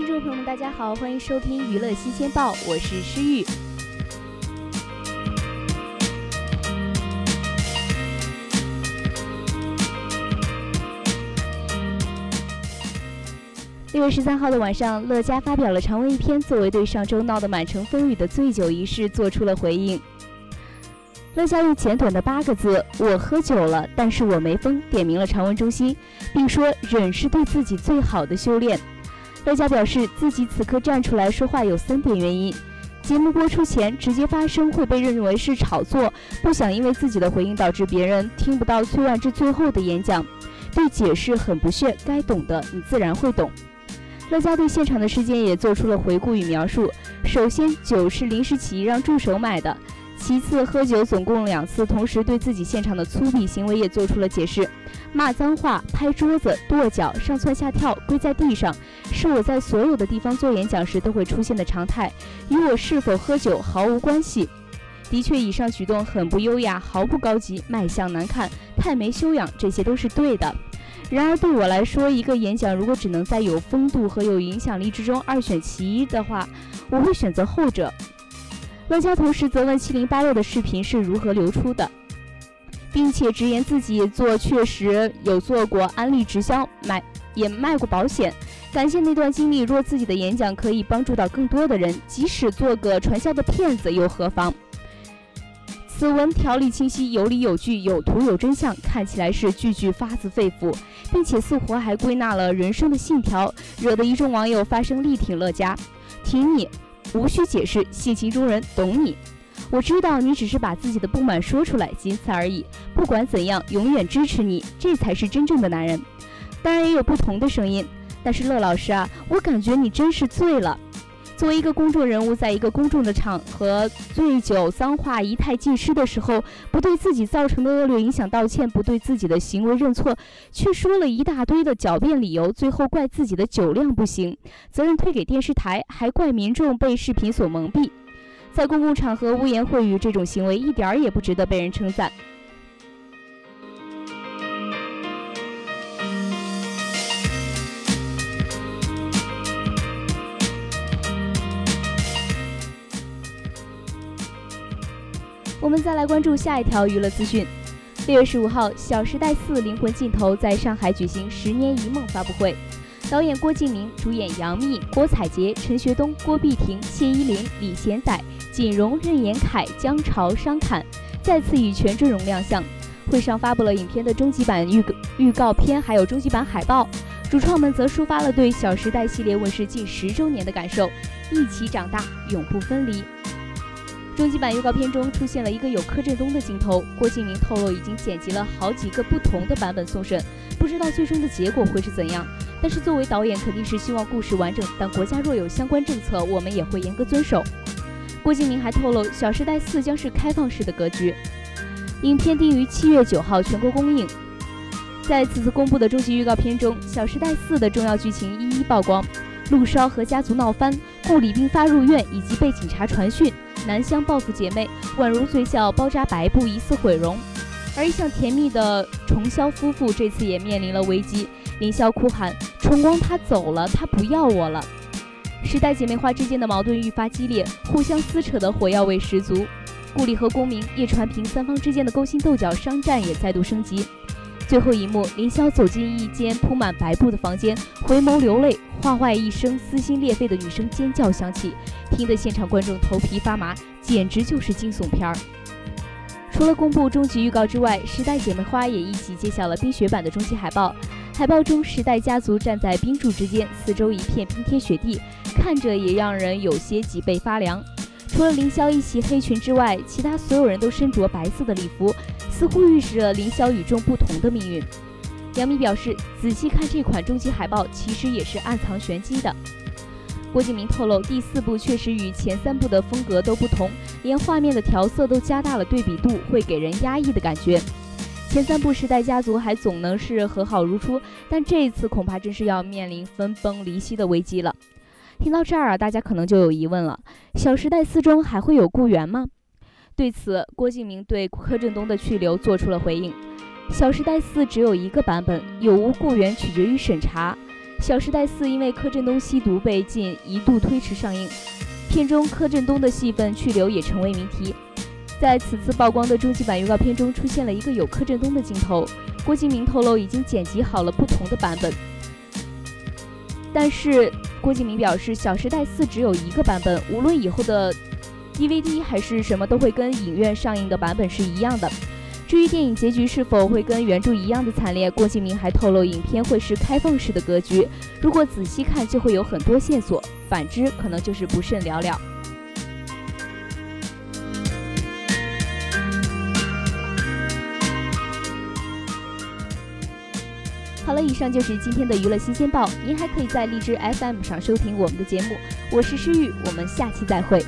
听众朋友们，大家好，欢迎收听娱乐新鲜报，我是诗玉。六月十三号的晚上，乐嘉发表了长文一篇，作为对上周闹得满城风雨的醉酒一事做出了回应。乐嘉用简短的八个字“我喝酒了，但是我没疯”点明了长文中心，并说忍是对自己最好的修炼。乐嘉表示，自己此刻站出来说话有三点原因：节目播出前直接发声会被认为是炒作，不想因为自己的回应导致别人听不到崔万志最后的演讲；对解释很不屑，该懂的你自然会懂。乐嘉对现场的事件也做出了回顾与描述。首先，酒是临时起意让助手买的；其次，喝酒总共两次，同时对自己现场的粗鄙行为也做出了解释。骂脏话、拍桌子、跺脚、上蹿下跳、跪在地上，是我在所有的地方做演讲时都会出现的常态，与我是否喝酒毫无关系。的确，以上举动很不优雅，毫不高级，卖相难看，太没修养，这些都是对的。然而，对我来说，一个演讲如果只能在有风度和有影响力之中二选其一的话，我会选择后者。乐嘉同时责问七零八落的视频是如何流出的，并且直言自己做确实有做过安利直销，买也卖过保险。感谢那段经历，若自己的演讲可以帮助到更多的人，即使做个传销的骗子又何妨？此文条理清晰，有理有据，有图有真相，看起来是句句发自肺腑，并且似乎还归纳了人生的信条，惹得一众网友发声力挺乐嘉，挺你，无需解释，性情中人，懂你。我知道你只是把自己的不满说出来，仅此而已。不管怎样，永远支持你，这才是真正的男人。当然也有不同的声音，但是乐老师啊，我感觉你真是醉了。作为一个公众人物，在一个公众的场合醉酒、脏话一太尽失的时候，不对自己造成的恶劣影响道歉，不对自己的行为认错，却说了一大堆的狡辩理由，最后怪自己的酒量不行，责任推给电视台，还怪民众被视频所蒙蔽。在公共场合污言秽语，这种行为一点儿也不值得被人称赞。我们再来关注下一条娱乐资讯。六月十五号，《小时代四：灵魂尽头》在上海举行《十年一梦》发布会，导演郭敬明，主演杨幂、郭采洁、陈学冬、郭碧婷、谢依霖、李贤宰、锦荣、任言恺、姜潮、商侃再次以全阵容亮相。会上发布了影片的终极版预预告片，还有终极版海报。主创们则抒发了对《小时代》系列问世近十周年的感受：一起长大，永不分离。终极版预告片中出现了一个有柯震东的镜头，郭敬明透露已经剪辑了好几个不同的版本送审，不知道最终的结果会是怎样。但是作为导演，肯定是希望故事完整，但国家若有相关政策，我们也会严格遵守。郭敬明还透露，《小时代四》将是开放式的格局，影片定于七月九号全国公映。在此次公布的终极预告片中，《小时代四》的重要剧情一一曝光：陆烧和家族闹翻，顾里病发入院，以及被警察传讯。南湘报复姐妹，宛如醉笑包扎白布，疑似毁容。而一向甜蜜的重霄夫妇这次也面临了危机。林霄哭喊：“重光他走了，他不要我了。”时代姐妹花之间的矛盾愈发激烈，互相撕扯的火药味十足。顾里和公明、叶传平三方之间的勾心斗角、商战也再度升级。最后一幕，凌霄走进一间铺满白布的房间，回眸流泪，话外一声撕心裂肺的女声尖叫响起。听得现场观众头皮发麻，简直就是惊悚片儿。除了公布终极预告之外，时代姐妹花也一起揭晓了冰雪版的终极海报。海报中，时代家族站在冰柱之间，四周一片冰天雪地，看着也让人有些脊背发凉。除了凌霄一袭黑裙之外，其他所有人都身着白色的礼服，似乎预示着林霄与众不同的命运。杨幂表示，仔细看这款终极海报，其实也是暗藏玄机的。郭敬明透露，第四部确实与前三部的风格都不同，连画面的调色都加大了对比度，会给人压抑的感觉。前三部时代家族还总能是和好如初，但这一次恐怕真是要面临分崩离析的危机了。听到这儿啊，大家可能就有疑问了：《小时代四》中还会有顾源吗？对此，郭敬明对柯震东的去留做出了回应。《小时代四》只有一个版本，有无雇员取决于审查。《小时代四》因为柯震东吸毒被禁，一度推迟上映。片中柯震东的戏份去留也成为谜题。在此次曝光的终极版预告片中，出现了一个有柯震东的镜头。郭敬明透露已经剪辑好了不同的版本，但是郭敬明表示，《小时代四》只有一个版本，无论以后的 DVD 还是什么，都会跟影院上映的版本是一样的。至于电影结局是否会跟原著一样的惨烈，郭敬明还透露，影片会是开放式的格局。如果仔细看，就会有很多线索；反之，可能就是不甚了了。好了，以上就是今天的娱乐新鲜报。您还可以在荔枝 FM 上收听我们的节目。我是诗玉，我们下期再会。